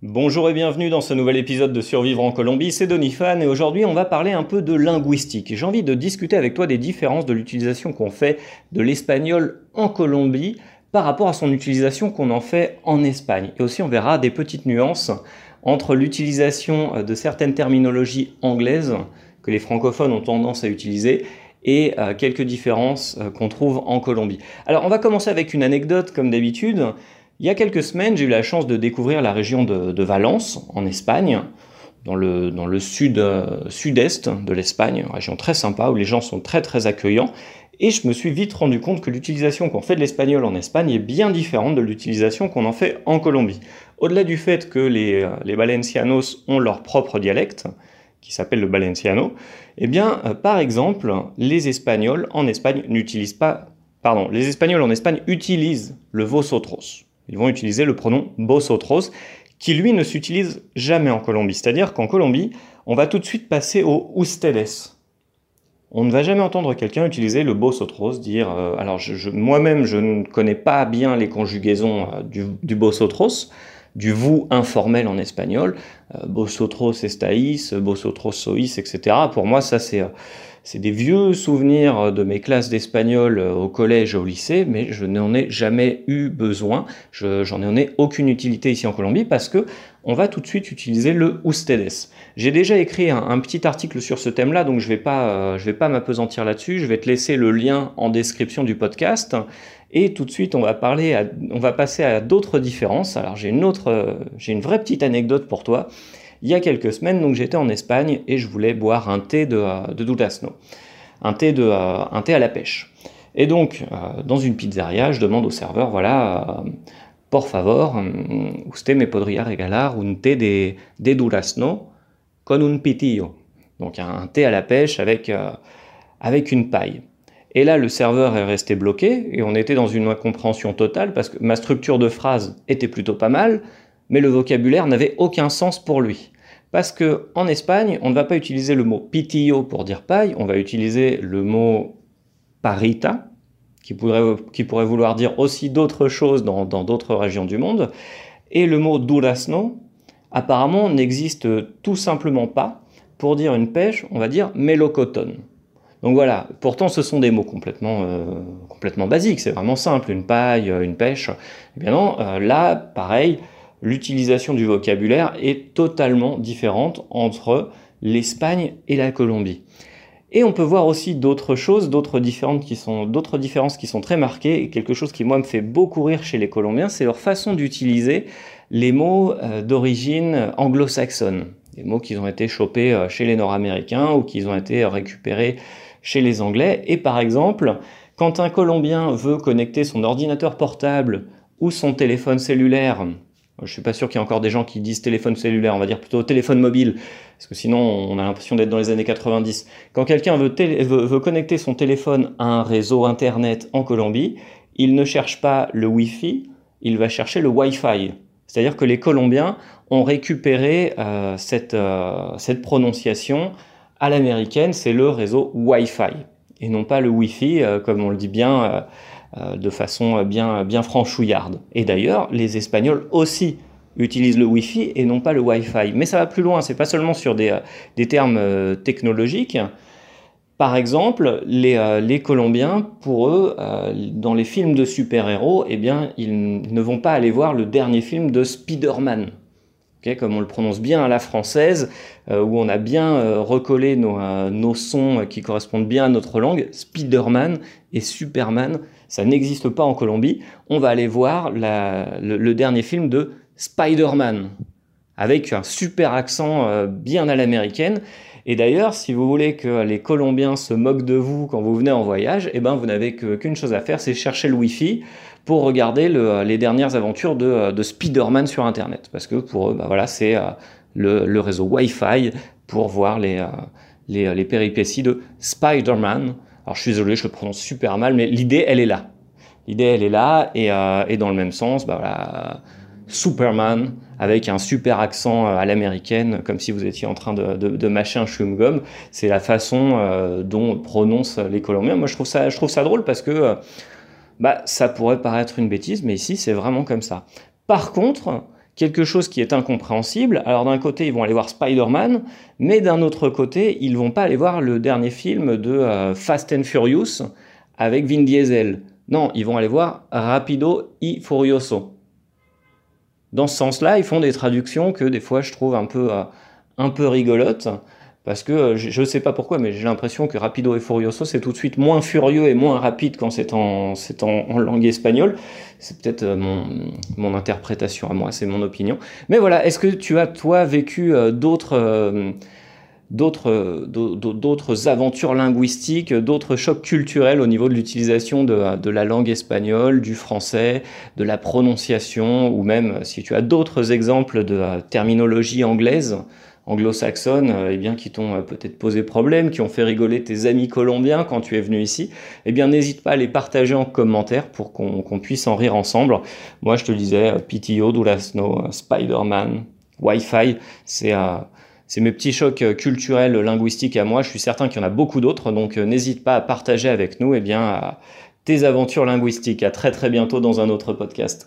Bonjour et bienvenue dans ce nouvel épisode de Survivre en Colombie, c'est Donifan et aujourd'hui on va parler un peu de linguistique. J'ai envie de discuter avec toi des différences de l'utilisation qu'on fait de l'espagnol en Colombie par rapport à son utilisation qu'on en fait en Espagne. Et aussi on verra des petites nuances entre l'utilisation de certaines terminologies anglaises que les francophones ont tendance à utiliser et euh, quelques différences euh, qu'on trouve en Colombie. Alors on va commencer avec une anecdote comme d'habitude. Il y a quelques semaines, j'ai eu la chance de découvrir la région de, Valence, en Espagne, dans le, dans le sud, euh, sud-est de l'Espagne, une région très sympa où les gens sont très très accueillants. Et je me suis vite rendu compte que l'utilisation qu'on fait de l'espagnol en Espagne est bien différente de l'utilisation qu'on en fait en Colombie. Au-delà du fait que les, euh, les Valencianos ont leur propre dialecte, qui s'appelle le Valenciano, eh bien, euh, par exemple, les Espagnols en Espagne n'utilisent pas, pardon, les Espagnols en Espagne utilisent le vosotros. Ils vont utiliser le pronom vosotros, qui lui ne s'utilise jamais en Colombie. C'est-à-dire qu'en Colombie, on va tout de suite passer au ustedes. On ne va jamais entendre quelqu'un utiliser le vosotros, dire. Euh, alors, moi-même, je ne connais pas bien les conjugaisons euh, du, du vosotros, du vous informel en espagnol, euh, vosotros estáis, vosotros sois, etc. Pour moi, ça, c'est c'est des vieux souvenirs de mes classes d'espagnol euh, au collège et au lycée, mais je n'en ai jamais eu besoin. J'en ai aucune utilité ici en Colombie parce que on va tout de suite utiliser le ustedes. J'ai déjà écrit un, petit article sur ce thème-là, donc je ne vais pas, euh, je vais pas m'apesantir là-dessus. Je vais te laisser le lien en description du podcast. Et tout de suite, on va on va passer à d'autres différences. Alors j'ai une autre, euh, j'ai une vraie petite anecdote pour toi il y a quelques semaines, donc j'étais en Espagne et je voulais boire un thé de, euh, de un thé, de, euh, un thé à la pêche. Et donc, euh, dans une pizzeria, je demande au serveur, voilà, por favor, usted me podría regalar un té de, de con un pitillo. Donc un thé à la pêche avec, avec une paille. Et là, le serveur est resté bloqué et on était dans une incompréhension totale parce que ma structure de phrase était plutôt pas mal, mais le vocabulaire n'avait aucun sens pour lui. Parce que en Espagne, on ne va pas utiliser le mot pitillo pour dire paille, on va utiliser le mot parita, qui pourrait, vouloir dire aussi d'autres choses dans d'autres régions du monde. Et le mot durazno, apparemment, n'existe tout simplement pas. Pour dire une pêche, on va dire mélocotone. Donc voilà, pourtant ce sont des mots complètement, euh, complètement basiques, c'est vraiment simple, une paille, une pêche. Eh bien non, euh, là, pareil, l'utilisation du vocabulaire est totalement différente entre l'Espagne et la Colombie. Et on peut voir aussi d'autres choses, d'autres différences qui sont, très marquées. Et quelque chose qui moi me fait beaucoup rire chez les Colombiens, c'est leur façon d'utiliser les mots euh, d'origine anglo-saxonne, des mots qui ont été chopés euh, chez les Nord-Américains ou qui ont été récupérés chez les Anglais. Et par exemple, quand un Colombien veut connecter son ordinateur portable ou son téléphone cellulaire je ne suis pas sûr qu'il y ait encore des gens qui disent téléphone cellulaire, on va dire plutôt téléphone mobile, parce que sinon on a l'impression d'être dans les années 90. Quand quelqu'un veut, connecter son téléphone à un réseau Internet en Colombie, il ne cherche pas le Wi-Fi, il va chercher le Wi-Fi. C'est-à-dire que les Colombiens ont récupéré euh, cette, euh, cette prononciation à l'américaine, c'est le réseau Wi-Fi, et non pas le Wi-Fi, euh, comme on le dit bien euh, de façon bien, bien franchouillarde. Et d'ailleurs, les Espagnols aussi utilisent le Wi-Fi et non pas le Wi-Fi. Mais ça va plus loin, c'est pas seulement sur des, des termes euh, technologiques. Par exemple, les, euh, les, Colombiens, pour eux, dans les films de super-héros, eh bien, ils ne vont pas aller voir le dernier film de Spider-Man. Comme on le prononce bien à la française, où on a bien recollé nos, nos, sons qui correspondent bien à notre langue, Spider-Man et Superman, ça n'existe pas en Colombie. On va aller voir le, dernier film de Spider-Man, avec un super accent euh, bien à l'américaine. Et d'ailleurs, si vous voulez que les Colombiens se moquent de vous quand vous venez en voyage, eh ben, vous n'avez qu'une chose à faire, c'est chercher le Wi-Fi pour regarder les dernières aventures de, Spider-Man sur Internet. Parce que pour eux, bah voilà, c'est euh, le, réseau Wi-Fi pour voir les, euh, péripéties de Spider-Man. Alors je suis désolé, je le prononce super mal, mais l'idée, elle est là. L'idée, elle est là, et, euh, dans le même sens, bah voilà, Superman, avec un super accent euh, à l'américaine, comme si vous étiez en train de, de, mâcher un chewing-gum. C'est la façon euh, dont prononcent les Colombiens. Moi, je trouve ça, je trouve ça drôle parce que bah, ça pourrait paraître une bêtise, mais ici, c'est vraiment comme ça. Par contre, quelque chose qui est incompréhensible. Alors d'un côté, ils vont aller voir Spider-Man, mais d'un autre côté, ils vont pas aller voir le dernier film de euh, Fast and Furious avec Vin Diesel. Non, ils vont aller voir Rapido y Furioso. Dans ce sens-là, ils font des traductions que des fois je trouve un peu, euh, un peu rigolotes. Parce que euh, je ne sais pas pourquoi, mais j'ai l'impression que Rapido et Furioso, c'est tout de suite moins furieux et moins rapide quand c'est en, en, langue espagnole. C'est peut-être euh, mon, mon, interprétation à moi, c'est mon opinion. Mais voilà, est-ce que tu as, toi, vécu d'autres d'autres, d'autres aventures linguistiques, d'autres chocs culturels au niveau de l'utilisation de, la langue espagnole, du français, de la prononciation, ou même si tu as d'autres exemples de terminologie anglaise, anglo-saxonne, eh bien, qui t'ont peut-être posé problème, qui ont fait rigoler tes amis colombiens quand tu es venu ici, eh bien, n'hésite pas à les partager en commentaire pour qu'on puisse en rire ensemble. Moi, je te disais, PTO, Dulasno, Spider-Man, Wi-Fi, c'est... C'est mes petits chocs euh, culturels, linguistiques à moi. Je suis certain qu'il y en a beaucoup d'autres, donc euh, n'hésite pas à partager avec nous eh bien, tes aventures linguistiques. À très très bientôt dans un autre podcast.